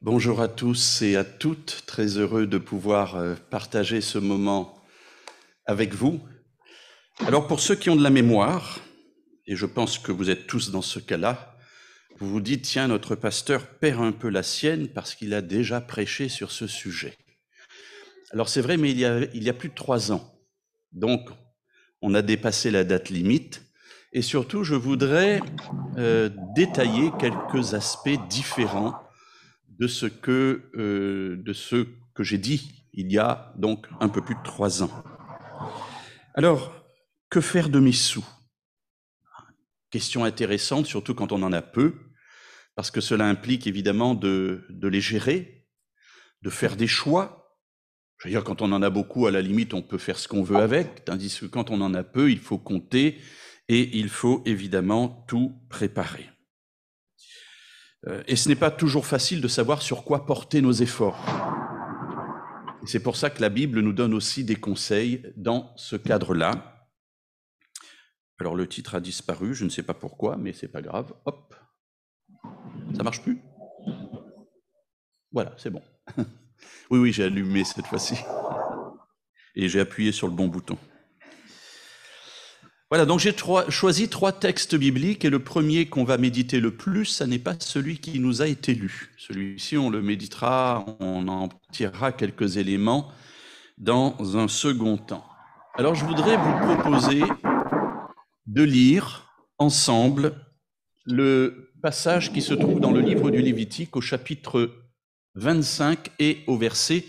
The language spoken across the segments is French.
Bonjour à tous et à toutes, très heureux de pouvoir euh, partager ce moment avec vous. Alors pour ceux qui ont de la mémoire, et je pense que vous êtes tous dans ce cas-là, vous vous dites, tiens, notre pasteur perd un peu la sienne parce qu'il a déjà prêché sur ce sujet. Alors c'est vrai, mais il y, a, plus de trois ans. Donc, on a dépassé la date limite. Et surtout, je voudrais euh, détailler quelques aspects différents de ce que, euh, que j'ai dit il y a donc un peu plus de trois ans. Alors, que faire de mes sous? Question intéressante, surtout quand on en a peu, parce que cela implique évidemment de, les gérer, de faire des choix. Je dire, quand on en a beaucoup, à la limite, on peut faire ce qu'on veut avec, tandis que quand on en a peu, il faut compter et il faut évidemment tout préparer. Euh, et ce n'est pas toujours facile de savoir sur quoi porter nos efforts. C'est pour ça que la Bible nous donne aussi des conseils dans ce cadre-là. Alors le titre a disparu, je ne sais pas pourquoi, mais c'est pas grave. Hop, ça marche plus? Voilà, c'est bon. oui, oui, j'ai allumé cette fois-ci et j'ai appuyé sur le bon bouton. Voilà, donc j'ai choisi trois textes bibliques et le premier qu'on va méditer le plus, ça n'est pas celui qui nous a été lu. Celui-ci, on le méditera, on en tirera quelques éléments dans un second temps. Alors je voudrais vous proposer de lire ensemble le passage qui se trouve dans le livre du Lévitique au chapitre 25 et au verset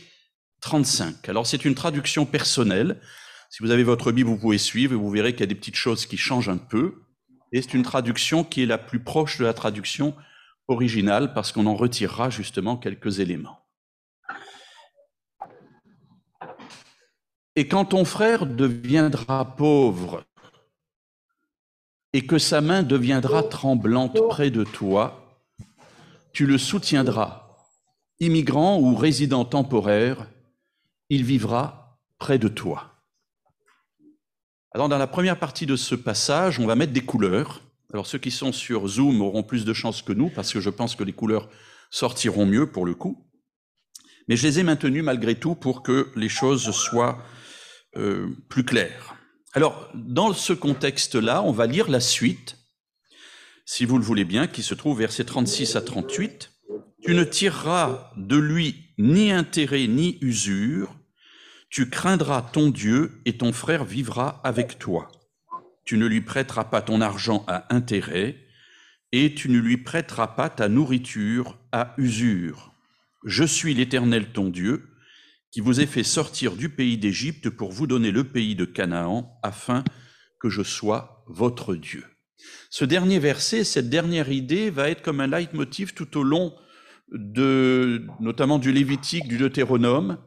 35. Alors c'est une traduction personnelle. Si vous avez votre Bible, vous pouvez suivre et vous verrez qu'il y a des petites choses qui changent un peu. Et c'est une traduction qui est la plus proche de la traduction originale parce qu'on en retirera justement quelques éléments. Et quand ton frère deviendra pauvre et que sa main deviendra tremblante près de toi, tu le soutiendras. Immigrant ou résident temporaire, il vivra près de toi. Alors, dans la première partie de ce passage, on va mettre des couleurs. Alors, ceux qui sont sur Zoom auront plus de chance que nous, parce que je pense que les couleurs sortiront mieux pour le coup. Mais je les ai maintenues malgré tout pour que les choses soient euh, plus claires. Alors, dans ce contexte-là, on va lire la suite, si vous le voulez bien, qui se trouve versets 36 à 38. Tu ne tireras de lui ni intérêt ni usure, tu craindras ton Dieu et ton frère vivra avec toi. Tu ne lui prêteras pas ton argent à intérêt et tu ne lui prêteras pas ta nourriture à usure. Je suis l'Éternel ton Dieu, qui vous ai fait sortir du pays d'Égypte pour vous donner le pays de Canaan, afin que je sois votre Dieu. Ce dernier verset, cette dernière idée va être comme un leitmotiv tout au long de, notamment du Lévitique, du Deutéronome,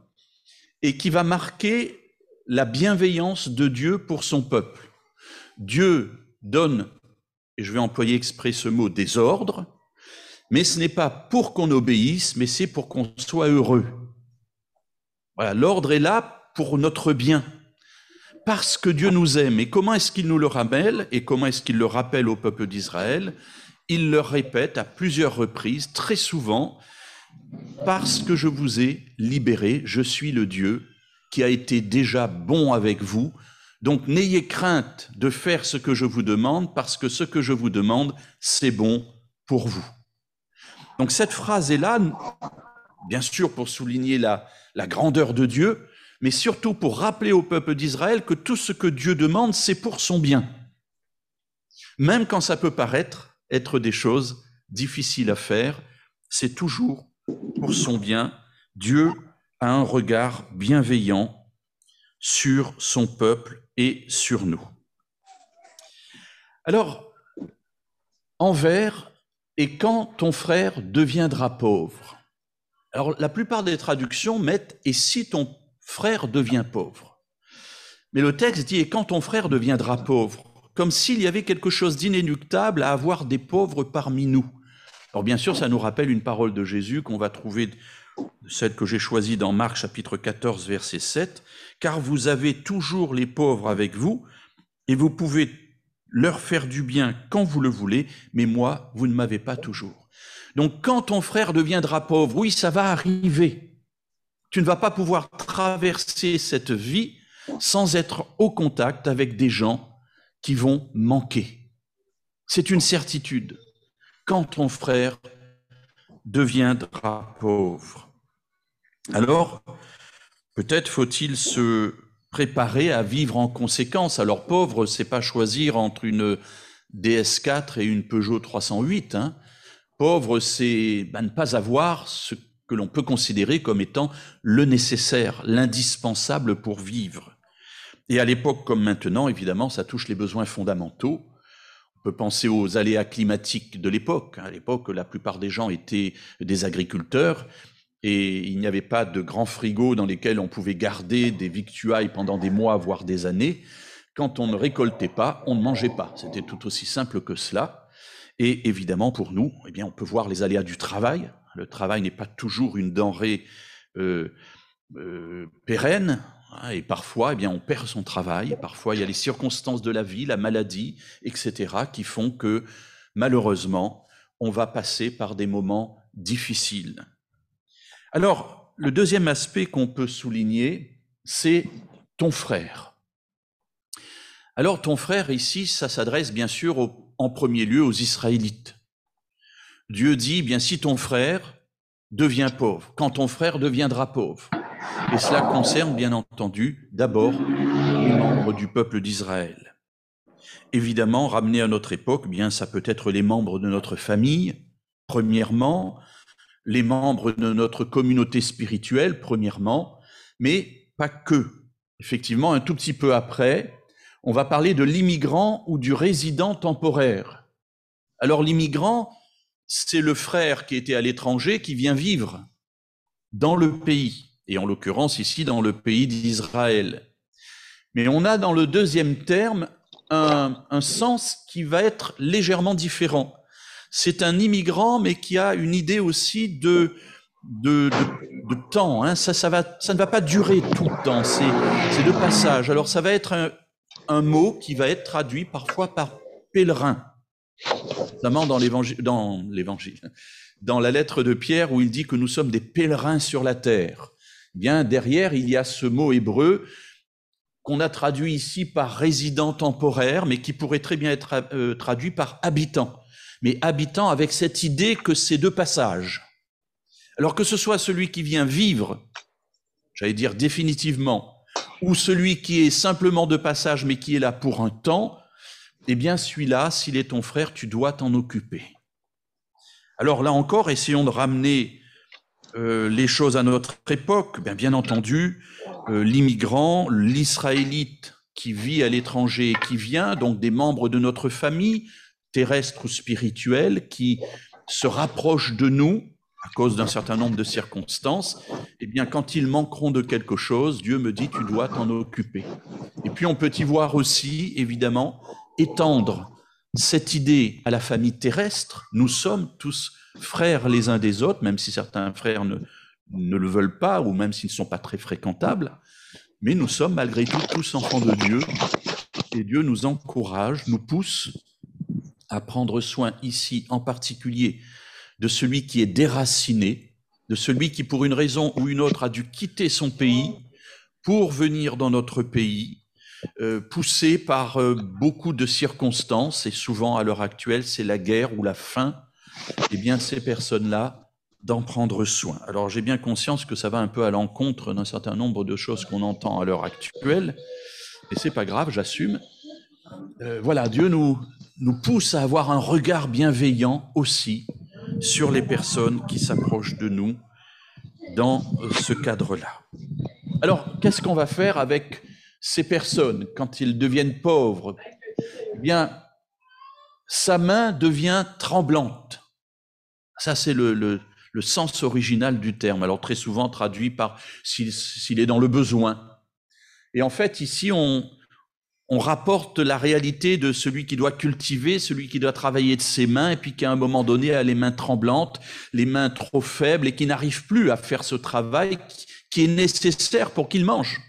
et qui va marquer la bienveillance de Dieu pour son peuple. Dieu donne, et je vais employer exprès ce mot, des ordres, mais ce n'est pas pour qu'on obéisse, mais c'est pour qu'on soit heureux. Voilà, l'ordre est là pour notre bien, parce que Dieu nous aime. Et comment est-ce qu'il nous le rappelle Et comment est-ce qu'il le rappelle au peuple d'Israël? Il le répète à plusieurs reprises, très souvent, parce que je vous ai libéré, je suis le Dieu qui a été déjà bon avec vous. Donc n'ayez crainte de faire ce que je vous demande, parce que ce que je vous demande, c'est bon pour vous. Donc cette phrase est là, bien sûr pour souligner la, la grandeur de Dieu, mais surtout pour rappeler au peuple d'Israël que tout ce que Dieu demande, c'est pour son bien. Même quand ça peut paraître être des choses difficiles à faire, c'est toujours pour son bien, Dieu a un regard bienveillant sur son peuple et sur nous. Alors, envers et quand ton frère deviendra pauvre? Alors, la plupart des traductions mettent et si ton frère devient pauvre? Mais le texte dit et quand ton frère deviendra pauvre, comme s'il y avait quelque chose d'inéluctable à avoir des pauvres parmi nous. Alors bien sûr, ça nous rappelle une parole de Jésus qu'on va trouver, celle que j'ai choisie dans Marc chapitre 14, verset 7, car vous avez toujours les pauvres avec vous, et vous pouvez leur faire du bien quand vous le voulez, mais moi, vous ne m'avez pas toujours. Donc quand ton frère deviendra pauvre, oui, ça va arriver. Tu ne vas pas pouvoir traverser cette vie sans être au contact avec des gens qui vont manquer. C'est une certitude. Quand ton frère deviendra pauvre. Alors, peut-être faut-il se préparer à vivre en conséquence. Alors, pauvre, c'est pas choisir entre une DS4 et une Peugeot 308. Hein. Pauvre, c'est ben, ne pas avoir ce que l'on peut considérer comme étant le nécessaire, l'indispensable pour vivre. Et à l'époque comme maintenant, évidemment, ça touche les besoins fondamentaux. Peut penser aux aléas climatiques de l'époque. À l'époque, la plupart des gens étaient des agriculteurs et il n'y avait pas de grands frigos dans lesquels on pouvait garder des victuailles pendant des mois, voire des années. Quand on ne récoltait pas, on ne mangeait pas. C'était tout aussi simple que cela. Et évidemment, pour nous, eh on peut voir les aléas du travail. Le travail n'est pas toujours une denrée euh, euh, pérenne. Hein, et parfois, eh bien, on perd son travail. Parfois, il y a les circonstances de la vie, la maladie, etc., qui font que, malheureusement, on va passer par des moments difficiles. Alors, le deuxième aspect qu'on peut souligner, c'est ton frère. Alors, ton frère, ici, ça s'adresse bien sûr en premier lieu aux Israélites. Dieu dit, eh bien, si ton frère devient pauvre, quand ton frère deviendra pauvre, et cela concerne bien entendu d'abord les membres du peuple d'Israël. Évidemment, ramené à notre époque, bien ça peut être les membres de notre famille, premièrement, les membres de notre communauté spirituelle, premièrement, mais pas que. Effectivement, un tout petit peu après, on va parler de l'immigrant ou du résident temporaire. Alors l'immigrant, c'est le frère qui était à l'étranger qui vient vivre dans le pays et en l'occurrence ici dans le pays d'Israël. Mais on a dans le deuxième terme un, sens qui va être légèrement différent. C'est un immigrant, mais qui a une idée aussi de, de, temps. Hein. Ça, ça, ne va pas durer tout le temps, c'est de passage. Alors ça va être un, un mot qui va être traduit parfois par pèlerin, notamment dans l'évangile, dans l'évangile, dans la lettre de Pierre où il dit que nous sommes des pèlerins sur la terre bien derrière, il y a ce mot hébreu qu'on a traduit ici par résident temporaire, mais qui pourrait très bien être euh, traduit par habitant. Mais habitant avec cette idée que c'est de passage. Alors que ce soit celui qui vient vivre, j'allais dire définitivement, ou celui qui est simplement de passage mais qui est là pour un temps, eh bien celui-là, s'il est ton frère, tu dois t'en occuper. Alors là encore, essayons de ramener euh, les choses à notre époque, bien, bien entendu, euh, l'immigrant, l'israélite qui vit à l'étranger et qui vient, donc des membres de notre famille, terrestre ou spirituelle, qui se rapprochent de nous à cause d'un certain nombre de circonstances, eh bien, quand ils manqueront de quelque chose, Dieu me dit, tu dois t'en occuper. Et puis, on peut y voir aussi, évidemment, étendre cette idée à la famille terrestre. Nous sommes tous frères les uns des autres, même si certains frères ne, le veulent pas, ou même s'ils ne sont pas très fréquentables, mais nous sommes malgré tout tous enfants de Dieu, et Dieu nous encourage, nous pousse à prendre soin ici en particulier de celui qui est déraciné, de celui qui pour une raison ou une autre a dû quitter son pays pour venir dans notre pays, poussé par euh, beaucoup de circonstances, et souvent à l'heure actuelle c'est la guerre ou la faim, eh bien, ces personnes-là, d'en prendre soin. Alors, j'ai bien conscience que ça va un peu à l'encontre d'un certain nombre de choses qu'on entend à l'heure actuelle, et c'est pas grave, j'assume. Euh, voilà, Dieu nous, nous pousse à avoir un regard bienveillant aussi sur les personnes qui s'approchent de nous dans ce cadre-là. Alors, qu'est-ce qu'on va faire avec ces personnes quand ils deviennent pauvres Eh bien, sa main devient tremblante. Ça, c'est le, sens original du terme. Alors très souvent traduit par s'il est dans le besoin. Et en fait, ici, on, on rapporte la réalité de celui qui doit cultiver, celui qui doit travailler de ses mains, et puis qui à un moment donné a les mains tremblantes, les mains trop faibles, et qui n'arrive plus à faire ce travail qui est nécessaire pour qu'il mange.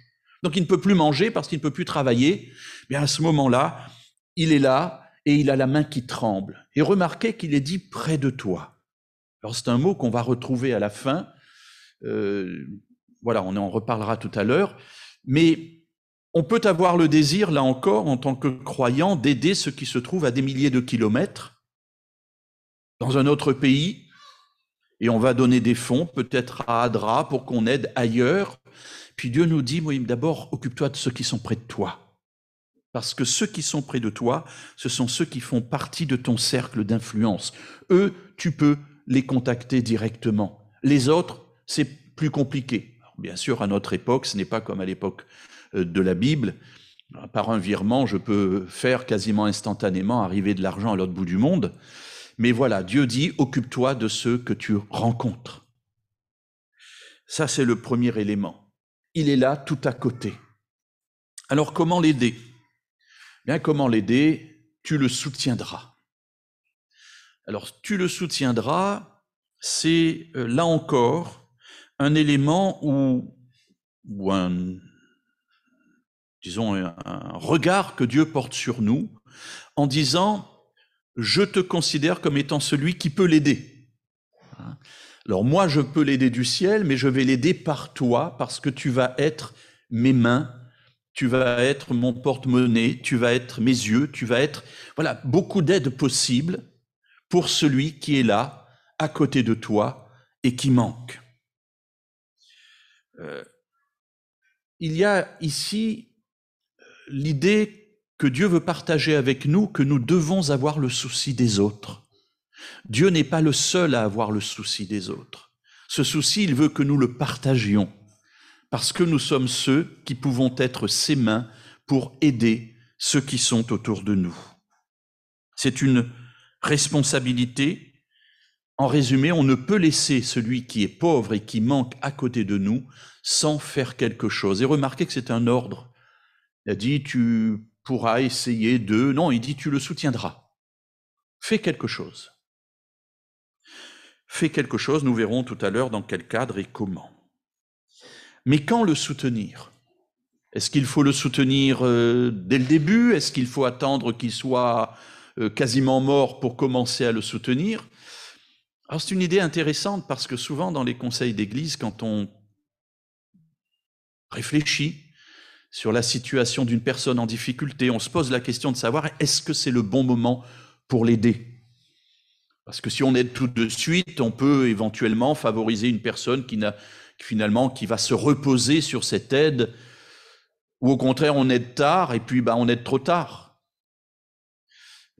Donc il ne peut plus manger parce qu'il ne peut plus travailler. Mais à ce moment-là, il est là et il a la main qui tremble. Et remarquez qu'il est dit près de toi. Alors c'est un mot qu'on va retrouver à la fin. Euh, voilà, on en reparlera tout à l'heure. Mais on peut avoir le désir, là encore, en tant que croyant, d'aider ceux qui se trouvent à des milliers de kilomètres dans un autre pays, et on va donner des fonds, peut-être à Adra, pour qu'on aide ailleurs. Puis Dieu nous dit, oui, d'abord, occupe-toi de ceux qui sont près de toi. Parce que ceux qui sont près de toi, ce sont ceux qui font partie de ton cercle d'influence. Eux, tu peux les contacter directement. Les autres, c'est plus compliqué. bien sûr, à notre époque, ce n'est pas comme à l'époque euh, de la Bible. Par un virement, je peux faire quasiment instantanément arriver de l'argent à l'autre bout du monde. Mais voilà, Dieu dit, occupe-toi de ceux que tu rencontres. Ça, c'est le premier élément. Il est là tout à côté. Alors, comment l'aider? Bien, comment l'aider? Tu le soutiendras. Alors, tu le soutiendras, c'est euh, là encore un élément ou un, disons, un regard que Dieu porte sur nous en disant, je te considère comme étant celui qui peut l'aider. Alors moi, je peux l'aider du ciel, mais je vais l'aider par toi, parce que tu vas être mes mains, tu vas être mon porte-monnaie, tu vas être mes yeux, tu vas être, voilà, beaucoup d'aides possibles pour celui qui est là, à côté de toi, et qui manque. Euh, il y a ici l'idée que Dieu veut partager avec nous que nous devons avoir le souci des autres. Dieu n'est pas le seul à avoir le souci des autres. Ce souci, il veut que nous le partagions, parce que nous sommes ceux qui pouvons être ses mains pour aider ceux qui sont autour de nous. C'est une responsabilité. En résumé, on ne peut laisser celui qui est pauvre et qui manque à côté de nous sans faire quelque chose. Et remarquez que c'est un ordre. Il a dit, tu pourra essayer de... Non, il dit, tu le soutiendras. Fais quelque chose. Fais quelque chose, nous verrons tout à l'heure dans quel cadre et comment. Mais quand le soutenir Est-ce qu'il faut le soutenir euh, dès le début? Est-ce qu'il faut attendre qu'il soit euh, quasiment mort pour commencer à le soutenir? Alors c'est une idée intéressante parce que souvent dans les conseils d'église, quand on réfléchit, sur la situation d'une personne en difficulté, on se pose la question de savoir est-ce que c'est le bon moment pour l'aider? Parce que si on aide tout de suite, on peut éventuellement favoriser une personne qui n'a finalement qui va se reposer sur cette aide, ou au contraire on aide tard et puis bah, on aide trop tard.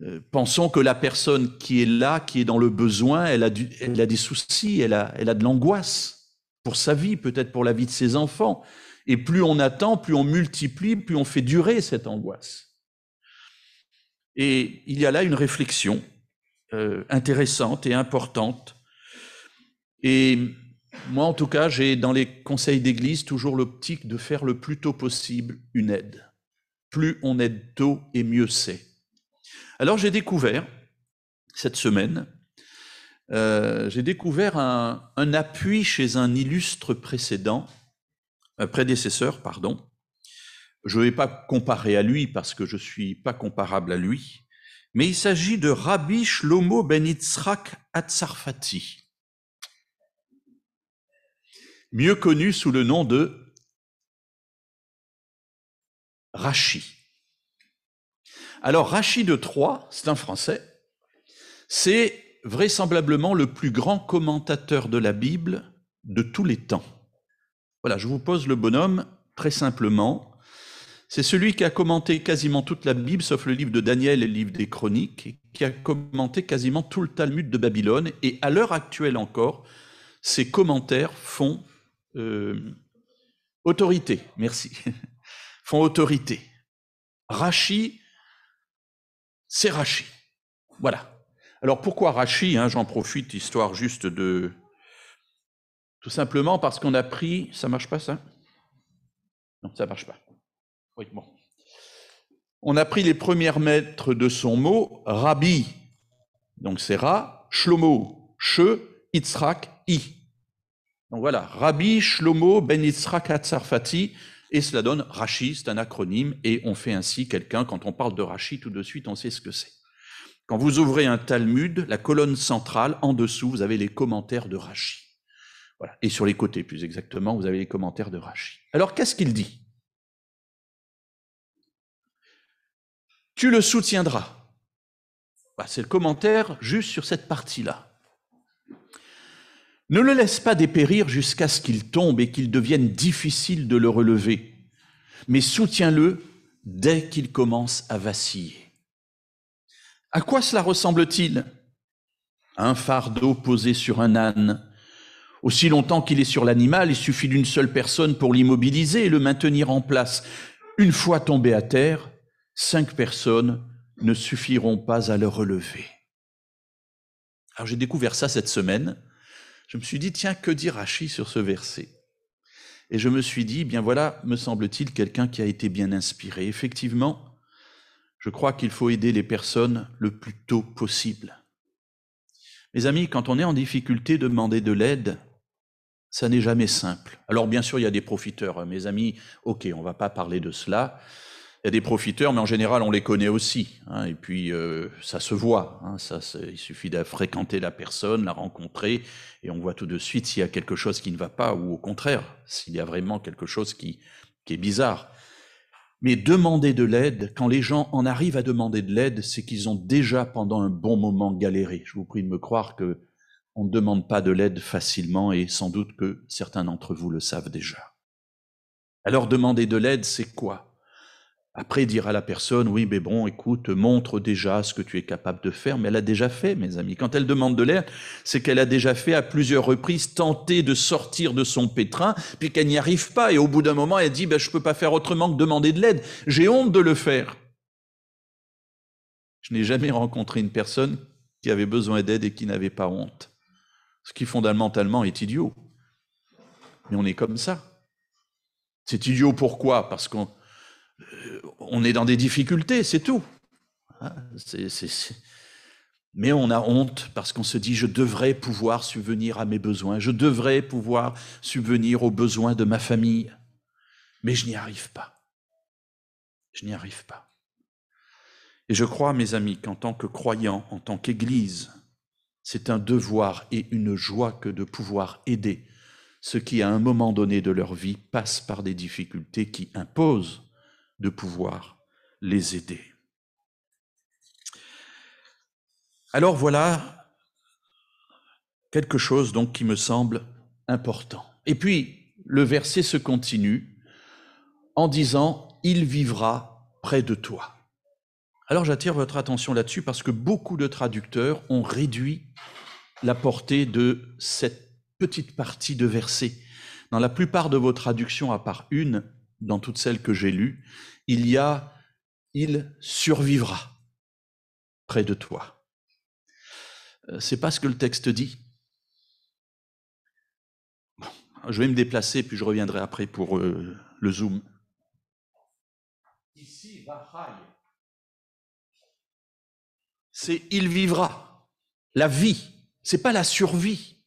Euh, pensons que la personne qui est là, qui est dans le besoin, elle a, elle a des soucis, elle a, elle a de l'angoisse pour sa vie, peut-être pour la vie de ses enfants. Et plus on attend, plus on multiplie, plus on fait durer cette angoisse. Et il y a là une réflexion euh, intéressante et importante. Et moi, en tout cas, j'ai dans les conseils d'église toujours l'optique de faire le plus tôt possible une aide. Plus on aide tôt et mieux c'est. Alors j'ai découvert cette semaine, euh, j'ai découvert un, un appui chez un illustre précédent un prédécesseur, pardon. Je ne vais pas comparer à lui parce que je ne suis pas comparable à lui, mais il s'agit de Rabbi Shlomo ben Yitzhak Atzarfati, mieux connu sous le nom de Rashi. Alors Rashi de Troyes, c'est un Français, c'est vraisemblablement le plus grand commentateur de la Bible de tous les temps. Voilà, je vous pose le bonhomme très simplement. C'est celui qui a commenté quasiment toute la Bible, sauf le livre de Daniel et le livre des Chroniques, qui a commenté quasiment tout le Talmud de Babylone. Et à l'heure actuelle encore, ses commentaires font euh, autorité. Merci. font autorité. Rachi, c'est Rachi. Voilà. Alors pourquoi Rachi hein, J'en profite, histoire juste de, tout simplement parce qu'on a pris. Ça marche pas, ça? Non, ça marche pas. Oui, bon. On a pris les premières lettres de son mot, Rabbi. Donc c'est Ra, Shlomo, She, Yitzhak, I. Donc voilà, Rabbi Shlomo ben Yitzhak Hatzarfati, et cela donne Rashi, c'est un acronyme, et on fait ainsi quelqu'un, quand on parle de Rashi, tout de suite, on sait ce que c'est. Quand vous ouvrez un Talmud, la colonne centrale, en dessous, vous avez les commentaires de Rachi. Voilà. Et sur les côtés, plus exactement, vous avez les commentaires de Rachi. Alors, qu'est-ce qu'il dit? Tu le soutiendras. Bah, c'est le commentaire juste sur cette partie-là. Ne le laisse pas dépérir jusqu'à ce qu'il tombe et qu'il devienne difficile de le relever, mais soutiens-le dès qu'il commence à vaciller. À quoi cela ressemble-t-il? Un fardeau posé sur un âne. Aussi longtemps qu'il est sur l'animal, il suffit d'une seule personne pour l'immobiliser et le maintenir en place. Une fois tombé à terre, cinq personnes ne suffiront pas à le relever. Alors j'ai découvert ça cette semaine. Je me suis dit, tiens, que dit Rachi sur ce verset? Et je me suis dit, bien voilà, me semble-t-il, quelqu'un qui a été bien inspiré. Effectivement, je crois qu'il faut aider les personnes le plus tôt possible. Mes amis, quand on est en difficulté, demander de l'aide, ça n'est jamais simple. Alors bien sûr, il y a des profiteurs. Hein. Mes amis, ok, on ne va pas parler de cela. Il y a des profiteurs, mais en général, on les connaît aussi. Hein, et puis, euh, ça se voit. Hein, ça, il suffit de fréquenter la personne, la rencontrer, et on voit tout de suite s'il y a quelque chose qui ne va pas, ou au contraire, s'il y a vraiment quelque chose qui, qui est bizarre. Mais demander de l'aide, quand les gens en arrivent à demander de l'aide, c'est qu'ils ont déjà pendant un bon moment galéré. Je vous prie de me croire que on ne demande pas de l'aide facilement, et sans doute que certains d'entre vous le savent déjà. Alors demander de l'aide, c'est quoi? Après, dire à la personne, oui, mais bon, écoute, montre déjà ce que tu es capable de faire, mais elle a déjà fait, mes amis. Quand elle demande de l'aide, c'est qu'elle a déjà fait à plusieurs reprises tenter de sortir de son pétrin, puis qu'elle n'y arrive pas. Et au bout d'un moment, elle dit, ben, je peux pas faire autrement que demander de l'aide. J'ai honte de le faire. Je n'ai jamais rencontré une personne qui avait besoin d'aide et qui n'avait pas honte. Ce qui fondamentalement est idiot. Mais on est comme ça. C'est idiot pourquoi? Parce qu'on on est dans des difficultés, c'est tout. Hein, Mais on a honte parce qu'on se dit, je devrais pouvoir subvenir à mes besoins, je devrais pouvoir subvenir aux besoins de ma famille. Mais je n'y arrive pas. Je n'y arrive pas. Et je crois, mes amis, qu'en tant que croyant, en tant qu'Église, c'est un devoir et une joie que de pouvoir aider ceux qui, à un moment donné de leur vie, passent par des difficultés qui imposent de pouvoir les aider. Alors voilà quelque chose donc qui me semble important. Et puis le verset se continue en disant il vivra près de toi. Alors j'attire votre attention là-dessus parce que beaucoup de traducteurs ont réduit la portée de cette petite partie de verset. Dans la plupart de vos traductions, à part une, dans toutes celles que j'ai lues, il y a il survivra près de toi. Euh, c'est pas ce que le texte dit. je vais me déplacer, puis je reviendrai après pour euh, le zoom. Ici, c'est il vivra. La vie, c'est pas la survie.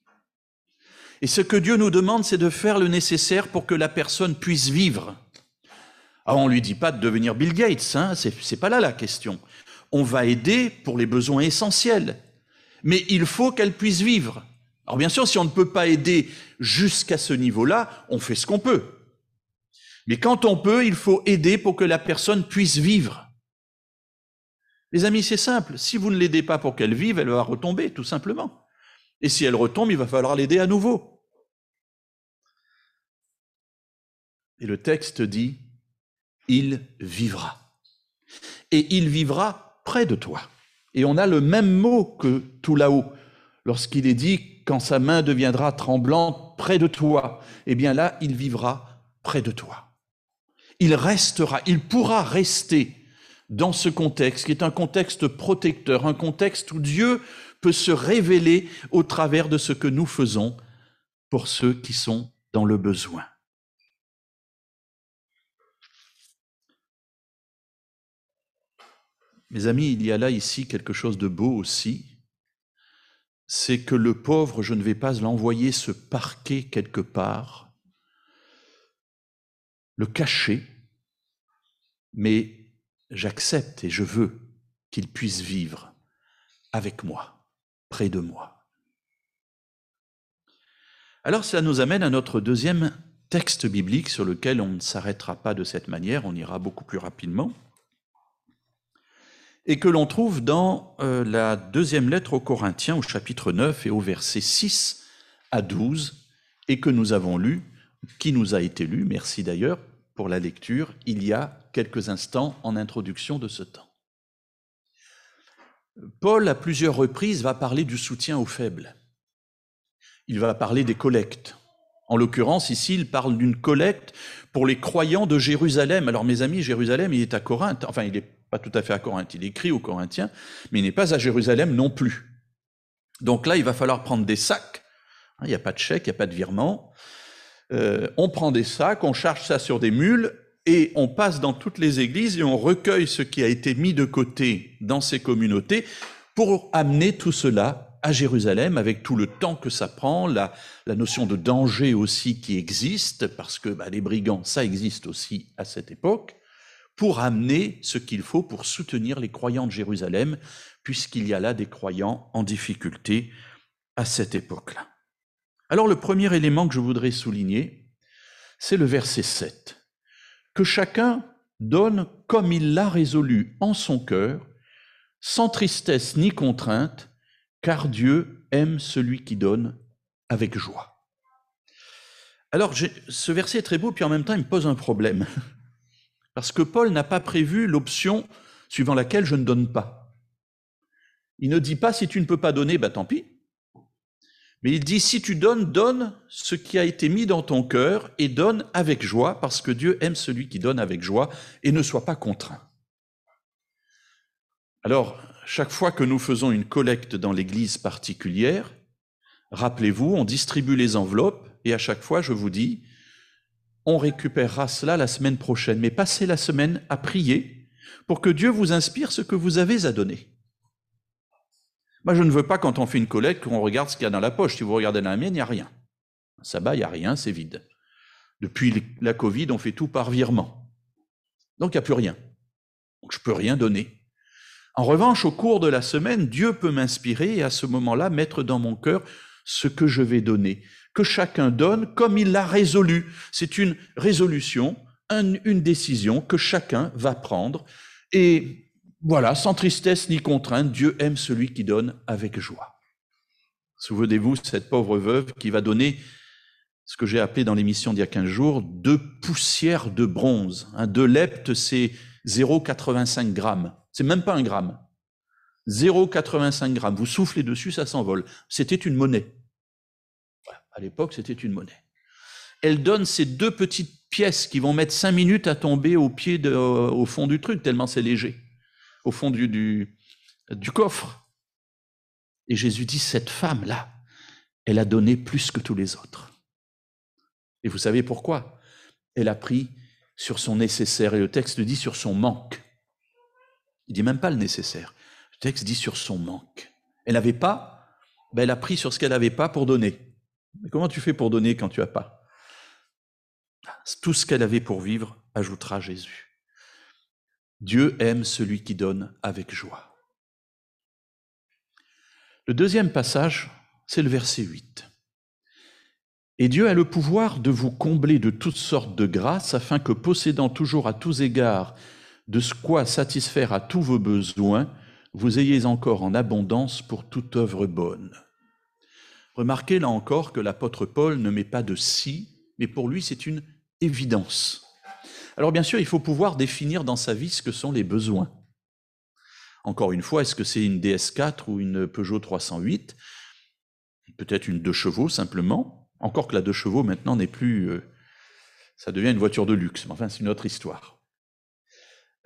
Et ce que Dieu nous demande, c'est de faire le nécessaire pour que la personne puisse vivre. Alors on lui dit pas de devenir Bill Gates, hein, ce n'est pas là la question. On va aider pour les besoins essentiels, mais il faut qu'elle puisse vivre. Alors bien sûr, si on ne peut pas aider jusqu'à ce niveau-là, on fait ce qu'on peut. Mais quand on peut, il faut aider pour que la personne puisse vivre. Les amis, c'est simple. Si vous ne l'aidez pas pour qu'elle vive, elle va retomber, tout simplement. Et si elle retombe, il va falloir l'aider à nouveau. Et le texte dit, il vivra. Et il vivra près de toi. Et on a le même mot que tout là-haut. Lorsqu'il est dit, quand sa main deviendra tremblante près de toi, eh bien là, il vivra près de toi. Il restera, il pourra rester dans ce contexte qui est un contexte protecteur, un contexte où Dieu peut se révéler au travers de ce que nous faisons pour ceux qui sont dans le besoin. Mes amis, il y a là ici quelque chose de beau aussi, c'est que le pauvre, je ne vais pas l'envoyer se parquer quelque part, le cacher, mais j'accepte et je veux qu'il puisse vivre avec moi, près de moi. Alors ça nous amène à notre deuxième texte biblique sur lequel on ne s'arrêtera pas de cette manière, on ira beaucoup plus rapidement, et que l'on trouve dans euh, la deuxième lettre aux Corinthiens au chapitre 9 et au verset 6 à 12, et que nous avons lu, qui nous a été lu, merci d'ailleurs pour la lecture, il y a quelques instants en introduction de ce temps. Paul, à plusieurs reprises, va parler du soutien aux faibles. Il va parler des collectes. En l'occurrence, ici, il parle d'une collecte pour les croyants de Jérusalem. Alors, mes amis, Jérusalem, il est à Corinthe. Enfin, il n'est pas tout à fait à Corinthe. Il écrit aux Corinthiens, mais il n'est pas à Jérusalem non plus. Donc là, il va falloir prendre des sacs. Il n'y a pas de chèque, il n'y a pas de virement. Euh, on prend des sacs, on charge ça sur des mules et on passe dans toutes les églises et on recueille ce qui a été mis de côté dans ces communautés pour amener tout cela à Jérusalem avec tout le temps que ça prend, la, notion de danger aussi qui existe, parce que bah, les brigands, ça existe aussi à cette époque, pour amener ce qu'il faut pour soutenir les croyants de Jérusalem, puisqu'il y a là des croyants en difficulté à cette époque-là. Alors le premier élément que je voudrais souligner, c'est le verset 7. Que chacun donne comme il l'a résolu en son cœur, sans tristesse ni contrainte, car Dieu aime celui qui donne avec joie. Alors ce verset est très beau, puis en même temps il me pose un problème. Parce que Paul n'a pas prévu l'option suivant laquelle je ne donne pas. Il ne dit pas si tu ne peux pas donner, bah tant pis. Mais il dit, si tu donnes, donne ce qui a été mis dans ton cœur et donne avec joie, parce que Dieu aime celui qui donne avec joie et ne soit pas contraint. Alors, chaque fois que nous faisons une collecte dans l'église particulière, rappelez-vous, on distribue les enveloppes et à chaque fois, je vous dis, on récupérera cela la semaine prochaine, mais passez la semaine à prier pour que Dieu vous inspire ce que vous avez à donner. Moi, je ne veux pas, quand on fait une collecte, qu'on regarde ce qu'il y a dans la poche. Si vous regardez dans la mienne, il n'y a rien. Ça bas, il n'y a rien, c'est vide. Depuis la Covid, on fait tout par virement. Donc, il n'y a plus rien. Je ne peux rien donner. En revanche, au cours de la semaine, Dieu peut m'inspirer et à ce moment-là, mettre dans mon cœur ce que je vais donner. Que chacun donne comme il l'a résolu. C'est une résolution, une décision que chacun va prendre. Et voilà, sans tristesse ni contrainte, Dieu aime celui qui donne avec joie. Souvenez-vous, cette pauvre veuve qui va donner ce que j'ai appelé dans l'émission d'il y a 15 jours, deux poussières de bronze. Un deux leptes, c'est 0,85 grammes. C'est même pas un gramme. 0,85 grammes. Vous soufflez dessus, ça s'envole. C'était une monnaie. À l'époque, c'était une monnaie. Elle donne ces deux petites pièces qui vont mettre cinq minutes à tomber au pied, au fond du truc, tellement c'est léger au fond du, du, coffre. Et Jésus dit, cette femme-là, elle a donné plus que tous les autres. Et vous savez pourquoi? Elle a pris sur son nécessaire, et le texte dit sur son manque. Il dit même pas le nécessaire. Le texte dit sur son manque. Elle n'avait pas, ben elle a pris sur ce qu'elle n'avait pas pour donner. Mais comment tu fais pour donner quand tu as pas? Tout ce qu'elle avait pour vivre, ajoutera Jésus. Dieu aime celui qui donne avec joie. Le deuxième passage, c'est le verset 8. Et Dieu a le pouvoir de vous combler de toutes sortes de grâces afin que, possédant toujours à tous égards de ce quoi satisfaire à tous vos besoins, vous ayez encore en abondance pour toute œuvre bonne. Remarquez là encore que l'apôtre Paul ne met pas de si, mais pour lui c'est une évidence. Alors bien sûr, il faut pouvoir définir dans sa vie ce que sont les besoins. Encore une fois, est-ce que c'est une DS4 ou une Peugeot 308 Peut-être une deux chevaux simplement. Encore que la deux chevaux maintenant n'est plus... Euh, ça devient une voiture de luxe. Mais enfin, c'est une autre histoire.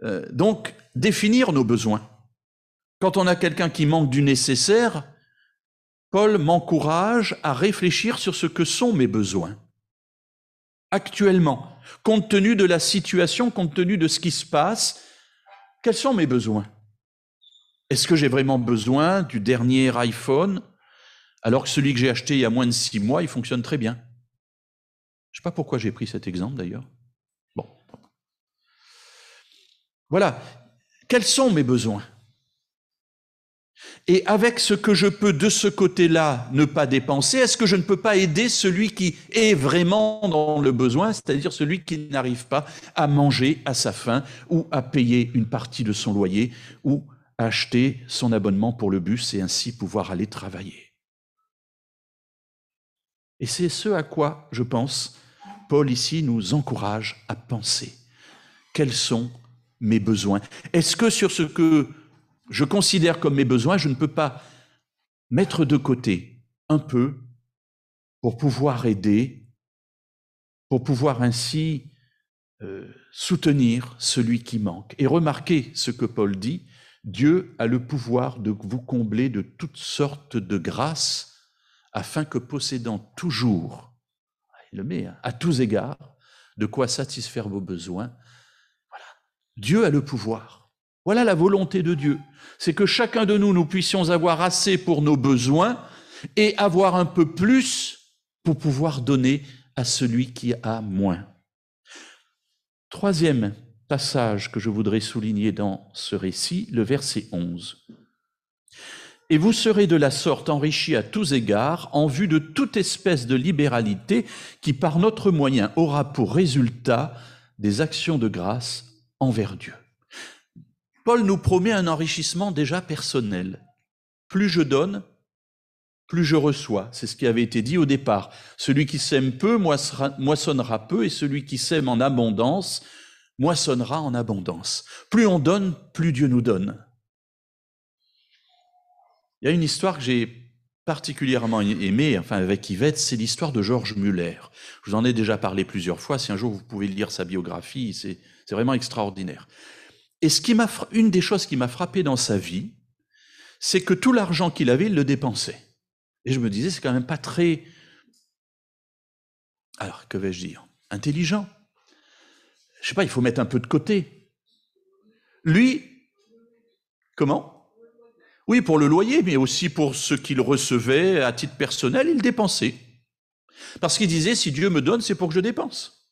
Euh, donc, définir nos besoins. Quand on a quelqu'un qui manque du nécessaire, Paul m'encourage à réfléchir sur ce que sont mes besoins actuellement, compte tenu de la situation, compte tenu de ce qui se passe, quels sont mes besoins? Est-ce que j'ai vraiment besoin du dernier iPhone alors que celui que j'ai acheté il y a moins de six mois, il fonctionne très bien? Je ne sais pas pourquoi j'ai pris cet exemple d'ailleurs. Bon. Voilà. Quels sont mes besoins? Et avec ce que je peux de ce côté-là ne pas dépenser, est-ce que je ne peux pas aider celui qui est vraiment dans le besoin, c'est-à-dire celui qui n'arrive pas à manger à sa faim ou à payer une partie de son loyer ou à acheter son abonnement pour le bus et ainsi pouvoir aller travailler? Et c'est ce à quoi, je pense, Paul ici nous encourage à penser. Quels sont mes besoins? Est-ce que sur ce que je considère comme mes besoins, je ne peux pas mettre de côté un peu pour pouvoir aider, pour pouvoir ainsi euh, soutenir celui qui manque. Et remarquez ce que Paul dit, Dieu a le pouvoir de vous combler de toutes sortes de grâces afin que possédant toujours, il le met, hein, à tous égards, de quoi satisfaire vos besoins. Dieu a le pouvoir. Voilà la volonté de Dieu. C'est que chacun de nous, nous puissions avoir assez pour nos besoins et avoir un peu plus pour pouvoir donner à celui qui a moins. Troisième passage que je voudrais souligner dans ce récit, le verset 11. Et vous serez de la sorte enrichis à tous égards en vue de toute espèce de libéralité qui par notre moyen aura pour résultat des actions de grâce envers Dieu. Paul nous promet un enrichissement déjà personnel. Plus je donne, plus je reçois. C'est ce qui avait été dit au départ. Celui qui sème peu moissonnera peu, et celui qui sème en abondance moissonnera en abondance. Plus on donne, plus Dieu nous donne. Il y a une histoire que j'ai particulièrement aimée, enfin avec Yvette, c'est l'histoire de Georges Muller. Je vous en ai déjà parlé plusieurs fois. Si un jour vous pouvez lire sa biographie, c'est vraiment extraordinaire. Et ce qui m'a, une des choses qui m'a frappé dans sa vie, c'est que tout l'argent qu'il avait, il le dépensait. Et je me disais, c'est quand même pas très, alors que vais-je dire, intelligent. Je sais pas, il faut mettre un peu de côté. Lui, comment? Oui, pour le loyer, mais aussi pour ce qu'il recevait à titre personnel, il dépensait. Parce qu'il disait, si Dieu me donne, c'est pour que je dépense.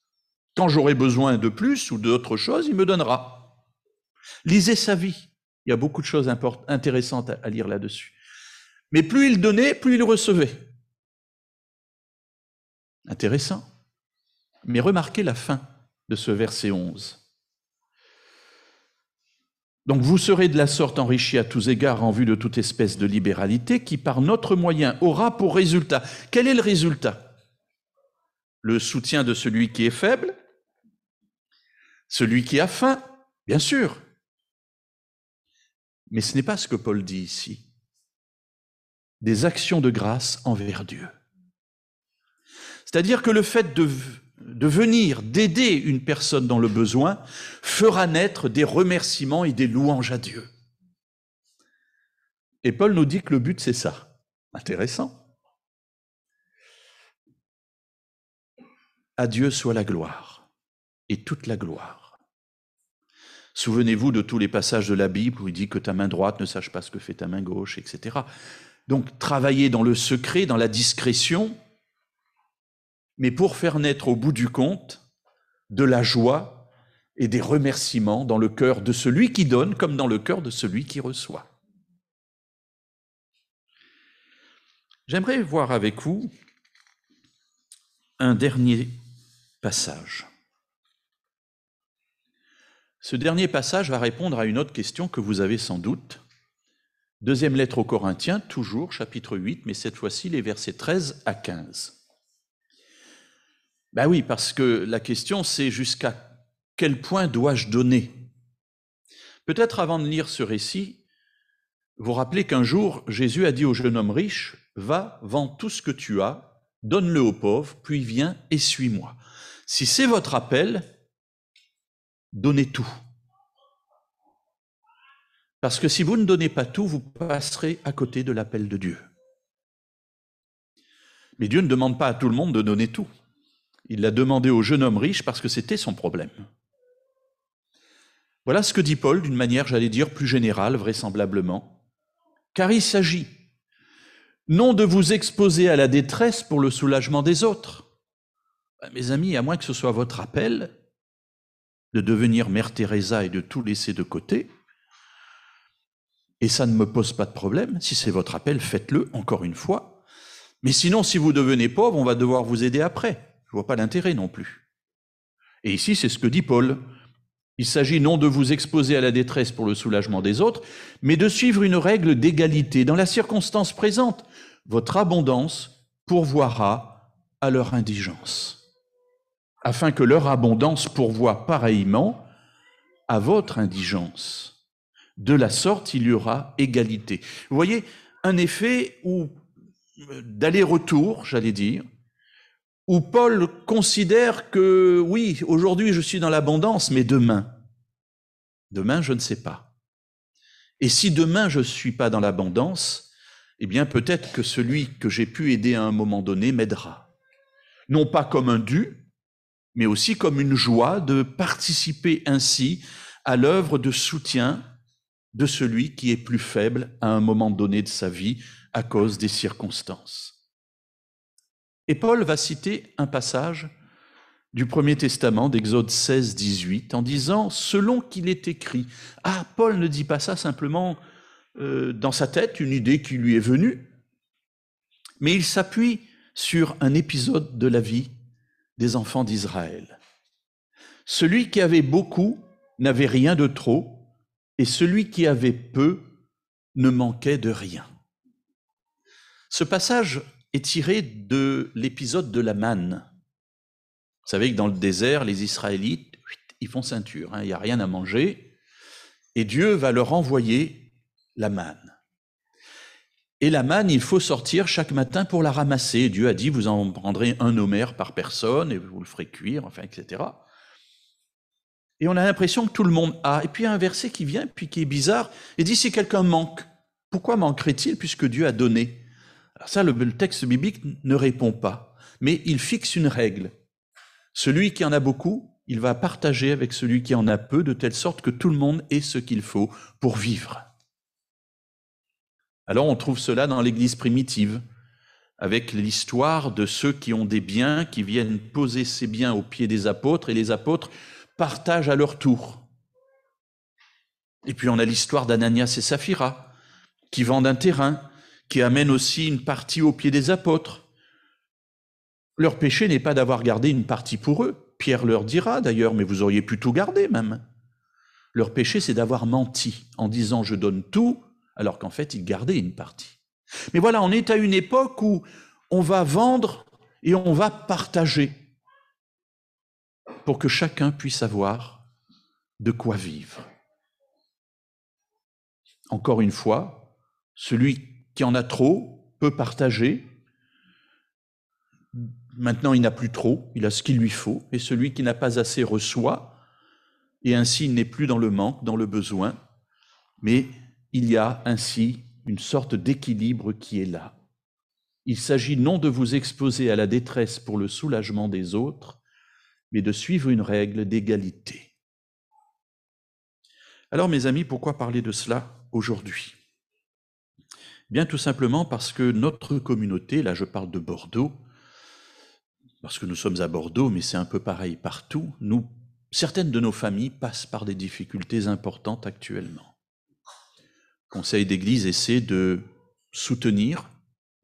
Quand j'aurai besoin de plus ou d'autre chose, il me donnera. Lisez sa vie. Il y a beaucoup de choses intéressantes à lire là-dessus. Mais plus il donnait, plus il recevait. Intéressant. Mais remarquez la fin de ce verset 11. Donc vous serez de la sorte enrichis à tous égards en vue de toute espèce de libéralité qui par notre moyen aura pour résultat. Quel est le résultat? Le soutien de celui qui est faible, celui qui a faim, bien sûr, mais ce n'est pas ce que Paul dit ici. Des actions de grâce envers Dieu. C'est-à-dire que le fait de, de venir, d'aider une personne dans le besoin, fera naître des remerciements et des louanges à Dieu. Et Paul nous dit que le but, c'est ça. Intéressant. À Dieu soit la gloire, et toute la gloire Souvenez-vous de tous les passages de la Bible où il dit que ta main droite ne sache pas ce que fait ta main gauche, etc. Donc travailler dans le secret, dans la discrétion, mais pour faire naître au bout du compte de la joie et des remerciements dans le cœur de celui qui donne comme dans le cœur de celui qui reçoit. J'aimerais voir avec vous un dernier passage. Ce dernier passage va répondre à une autre question que vous avez sans doute. Deuxième lettre aux Corinthiens, toujours chapitre 8, mais cette fois-ci les versets 13 à 15. Ben oui, parce que la question c'est jusqu'à quel point dois-je donner? Peut-être avant de lire ce récit, vous rappelez qu'un jour Jésus a dit au jeune homme riche, va, vends tout ce que tu as, donne-le aux pauvres, puis viens et suis-moi. Si c'est votre appel, donnez tout. Parce que si vous ne donnez pas tout, vous passerez à côté de l'appel de Dieu. Mais Dieu ne demande pas à tout le monde de donner tout. Il l'a demandé au jeune homme riche parce que c'était son problème. Voilà ce que dit Paul d'une manière, j'allais dire, plus générale, vraisemblablement. Car il s'agit non de vous exposer à la détresse pour le soulagement des autres. Mes amis, à moins que ce soit votre appel, de devenir Mère Teresa et de tout laisser de côté, Et ça ne me pose pas de problème. Si c'est votre appel, faites-le, encore une fois. Mais sinon, si vous devenez pauvre, on va devoir vous aider après. Je vois pas l'intérêt non plus. Et ici, c'est ce que dit Paul. Il s'agit non de vous exposer à la détresse pour le soulagement des autres, mais de suivre une règle d'égalité. Dans la circonstance présente, votre abondance pourvoira à leur indigence, afin que leur abondance pourvoie pareillement à votre indigence. De la sorte, il y aura égalité. Vous voyez, un effet où d'aller-retour, j'allais dire, où Paul considère que oui, aujourd'hui je suis dans l'abondance, mais demain, demain je ne sais pas. Et si demain je ne suis pas dans l'abondance, eh bien peut-être que celui que j'ai pu aider à un moment donné m'aidera. Non pas comme un dû, mais aussi comme une joie de participer ainsi à l'œuvre de soutien de celui qui est plus faible à un moment donné de sa vie à cause des circonstances. Et Paul va citer un passage du Premier Testament d'Exode 16, 18 en disant, selon qu'il est écrit, ah, Paul ne dit pas ça simplement euh, dans sa tête, une idée qui lui est venue, mais il s'appuie sur un épisode de la vie des enfants d'Israël. Celui qui avait beaucoup n'avait rien de trop, et celui qui avait peu ne manquait de rien. Ce passage est tiré de l'épisode de la manne. Vous savez que dans le désert, les Israélites, ils font ceinture, hein, il n'y a rien à manger, et Dieu va leur envoyer la manne. Et la manne, il faut sortir chaque matin pour la ramasser. Dieu a dit, vous en prendrez un homère par personne, et vous le ferez cuire, enfin, etc. Et on a l'impression que tout le monde a. Et puis il y a un verset qui vient, puis qui est bizarre, et dit, si quelqu'un manque, pourquoi manquerait-il puisque Dieu a donné? Alors ça, le, texte biblique ne répond pas, mais il fixe une règle. Celui qui en a beaucoup, il va partager avec celui qui en a peu, de telle sorte que tout le monde ait ce qu'il faut pour vivre. Alors on trouve cela dans l'Église primitive, avec l'histoire de ceux qui ont des biens, qui viennent poser ces biens aux pieds des apôtres, et les apôtres partagent à leur tour. Et puis on a l'histoire d'Ananias et Saphira, qui vendent un terrain, qui amène aussi une partie au pied des apôtres. Leur péché n'est pas d'avoir gardé une partie pour eux. Pierre leur dira d'ailleurs, mais vous auriez pu tout garder même. Leur péché, c'est d'avoir menti en disant je donne tout, alors qu'en fait, ils gardaient une partie. Mais voilà, on est à une époque où on va vendre et on va partager pour que chacun puisse avoir de quoi vivre. Encore une fois, celui qui en a trop peut partager. Maintenant, il n'a plus trop, il a ce qu'il lui faut, et celui qui n'a pas assez reçoit, et ainsi il n'est plus dans le manque, dans le besoin, mais il y a ainsi une sorte d'équilibre qui est là. Il s'agit non de vous exposer à la détresse pour le soulagement des autres, mais de suivre une règle d'égalité. Alors mes amis, pourquoi parler de cela aujourd'hui? Bien tout simplement parce que notre communauté, là je parle de Bordeaux, parce que nous sommes à Bordeaux, mais c'est un peu pareil partout, certaines de nos familles passent par des difficultés importantes actuellement. Conseil d'Église essaie de soutenir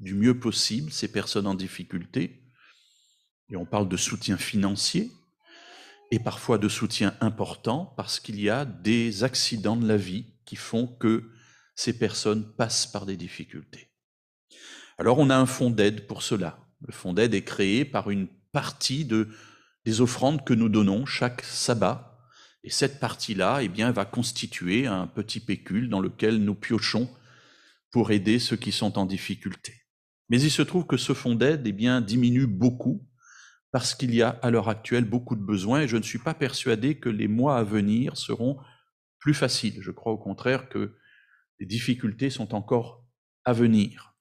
du mieux possible ces personnes en difficulté, et on parle de soutien financier, et parfois de soutien important, parce qu'il y a des accidents de la vie qui font que ces personnes passent par des difficultés. Alors on a un fonds d'aide pour cela. Le fonds d'aide est créé par une partie de, des offrandes que nous donnons chaque sabbat. Et cette partie-là eh va constituer un petit pécule dans lequel nous piochons pour aider ceux qui sont en difficulté. Mais il se trouve que ce fonds d'aide eh bien, diminue beaucoup parce qu'il y a à l'heure actuelle beaucoup de besoins et je ne suis pas persuadé que les mois à venir seront plus faciles. Je crois au contraire que les difficultés sont encore à venir.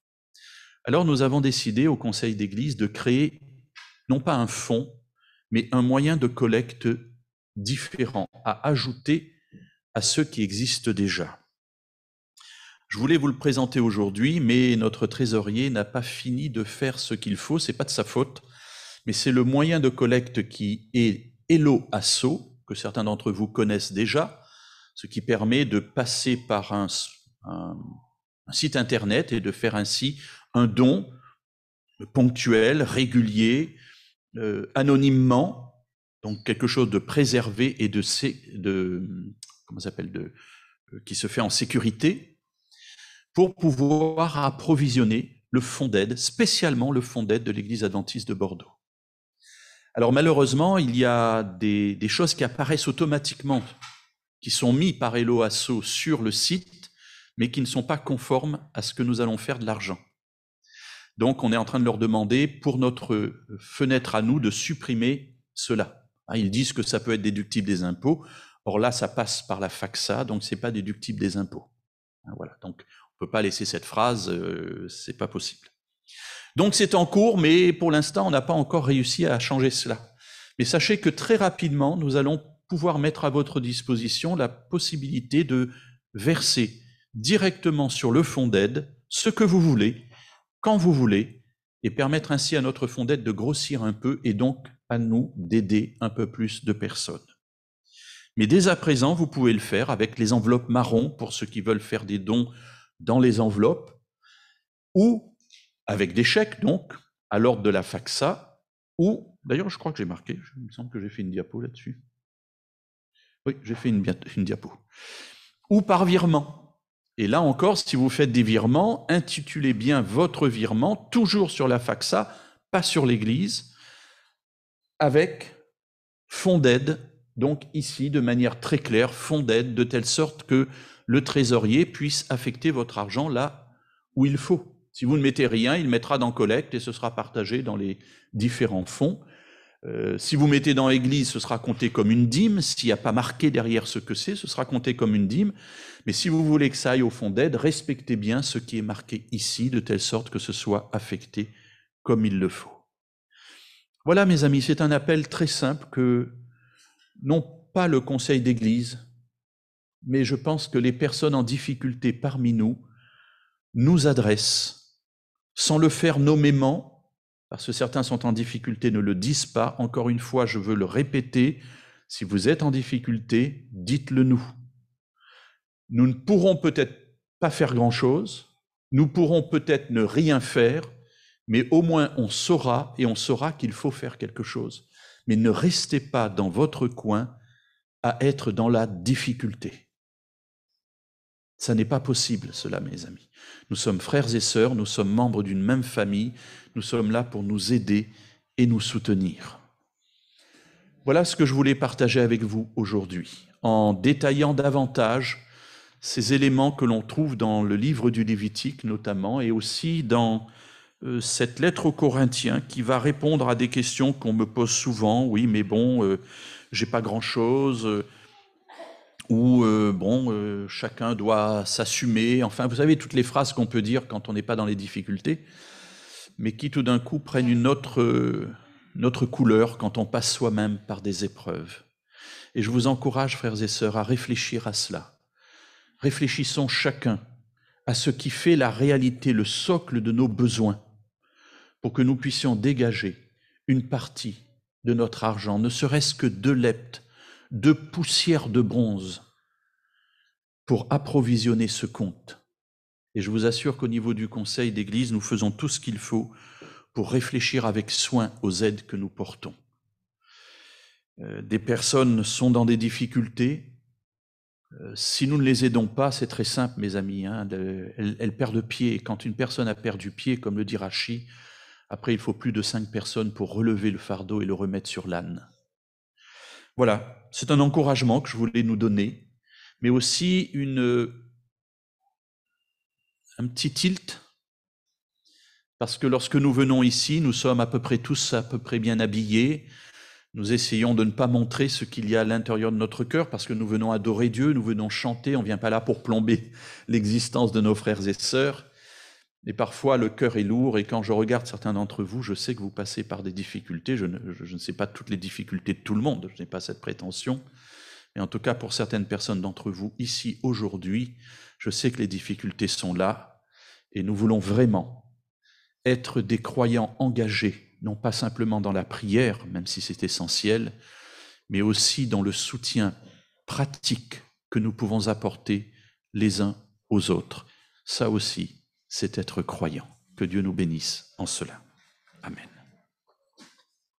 Alors nous avons décidé au Conseil d'Église de créer non pas un fonds, mais un moyen de collecte différent à ajouter à ceux qui existent déjà. Je voulais vous le présenter aujourd'hui, mais notre trésorier n'a pas fini de faire ce qu'il faut. C'est pas de sa faute, mais c'est le moyen de collecte qui est Hello Asso, que certains d'entre vous connaissent déjà, ce qui permet de passer par un un, site internet et de faire ainsi un don ponctuel, régulier, euh, anonymement, donc quelque chose de préservé et de, de comment s'appelle de euh, qui se fait en sécurité pour pouvoir approvisionner le fonds d'aide, spécialement le fonds d'aide de l'Église adventiste de Bordeaux. Alors malheureusement, il y a des, choses qui apparaissent automatiquement, qui sont mises par Eloasso sur le site, mais qui ne sont pas conformes à ce que nous allons faire de l'argent. Donc on est en train de leur demander, pour notre fenêtre à nous, de supprimer cela. Hein, ils disent que ça peut être déductible des impôts. Or là, ça passe par la FAXA, donc ce n'est pas déductible des impôts. Hein, voilà. Donc on ne peut pas laisser cette phrase, euh, ce n'est pas possible. Donc c'est en cours, mais pour l'instant, on n'a pas encore réussi à changer cela. Mais sachez que très rapidement, nous allons pouvoir mettre à votre disposition la possibilité de verser directement sur le fonds d'aide ce que vous voulez, quand vous voulez, et permettre ainsi à notre fonds d'aide de grossir un peu et donc à nous d'aider un peu plus de personnes. Mais dès à présent, vous pouvez le faire avec les enveloppes marron pour ceux qui veulent faire des dons dans les enveloppes, ou avec des chèques, donc, à l'ordre de la FAXA, ou, d'ailleurs, je crois que j'ai marqué, il me semble que j'ai fait une diapo là-dessus. Oui, j'ai fait une, une diapo. Ou par virement. Et là encore, si vous faites des virements, intitulez bien votre virement, toujours sur la FAXA, pas sur l'Église, avec fonds d'aide, donc ici, de manière très claire, fonds d'aide, de telle sorte que le trésorier puisse affecter votre argent là où il faut. Si vous ne mettez rien, il mettra dans collecte et ce sera partagé dans les différents fonds. Euh, si vous mettez dans Église, ce sera compté comme une dîme. S'il n'y a pas marqué derrière ce que c'est, ce sera compté comme une dîme. Mais si vous voulez que ça aille au fond d'aide, respectez bien ce qui est marqué ici, de telle sorte que ce soit affecté comme il le faut. Voilà, mes amis, c'est un appel très simple que, non pas le conseil d'Église, mais je pense que les personnes en difficulté parmi nous nous adressent sans le faire nommément, parce que certains sont en difficulté, ne le disent pas. Encore une fois, je veux le répéter, si vous êtes en difficulté, dites-le nous. Nous ne pourrons peut-être pas faire grand-chose, nous pourrons peut-être ne rien faire, mais au moins on saura et on saura qu'il faut faire quelque chose. Mais ne restez pas dans votre coin à être dans la difficulté. Ça n'est pas possible, cela, mes amis. Nous sommes frères et sœurs, nous sommes membres d'une même famille, nous sommes là pour nous aider et nous soutenir. Voilà ce que je voulais partager avec vous aujourd'hui, en détaillant davantage ces éléments que l'on trouve dans le livre du Lévitique notamment, et aussi dans cette lettre aux Corinthiens qui va répondre à des questions qu'on me pose souvent. Oui, mais bon, euh, j'ai pas grand-chose. Euh, où euh, bon, euh, chacun doit s'assumer. Enfin, vous savez toutes les phrases qu'on peut dire quand on n'est pas dans les difficultés, mais qui tout d'un coup prennent une euh, autre couleur quand on passe soi-même par des épreuves. Et je vous encourage, frères et sœurs, à réfléchir à cela. Réfléchissons chacun à ce qui fait la réalité, le socle de nos besoins, pour que nous puissions dégager une partie de notre argent, ne serait-ce que deux leptes, de poussière de bronze pour approvisionner ce compte. Et je vous assure qu'au niveau du Conseil d'Église, nous faisons tout ce qu'il faut pour réfléchir avec soin aux aides que nous portons. Euh, des personnes sont dans des difficultés. Euh, si nous ne les aidons pas, c'est très simple, mes amis. Hein, elles, perdent pied. Quand une personne a perdu pied, comme le dit Rachi, après il faut plus de cinq personnes pour relever le fardeau et le remettre sur l'âne. Voilà, c'est un encouragement que je voulais nous donner, mais aussi une, un petit tilt, parce que lorsque nous venons ici, nous sommes à peu près tous à peu près bien habillés, nous essayons de ne pas montrer ce qu'il y a à l'intérieur de notre cœur, parce que nous venons adorer Dieu, nous venons chanter, on ne vient pas là pour plomber l'existence de nos frères et sœurs, et parfois, le cœur est lourd, et quand je regarde certains d'entre vous, je sais que vous passez par des difficultés. Je ne, sais pas toutes les difficultés de tout le monde, je n'ai pas cette prétention. Mais en tout cas, pour certaines personnes d'entre vous, ici, aujourd'hui, je sais que les difficultés sont là, et nous voulons vraiment être des croyants engagés, non pas simplement dans la prière, même si c'est essentiel, mais aussi dans le soutien pratique que nous pouvons apporter les uns aux autres. Ça aussi, c'est être croyant. Que Dieu nous bénisse en cela. Amen.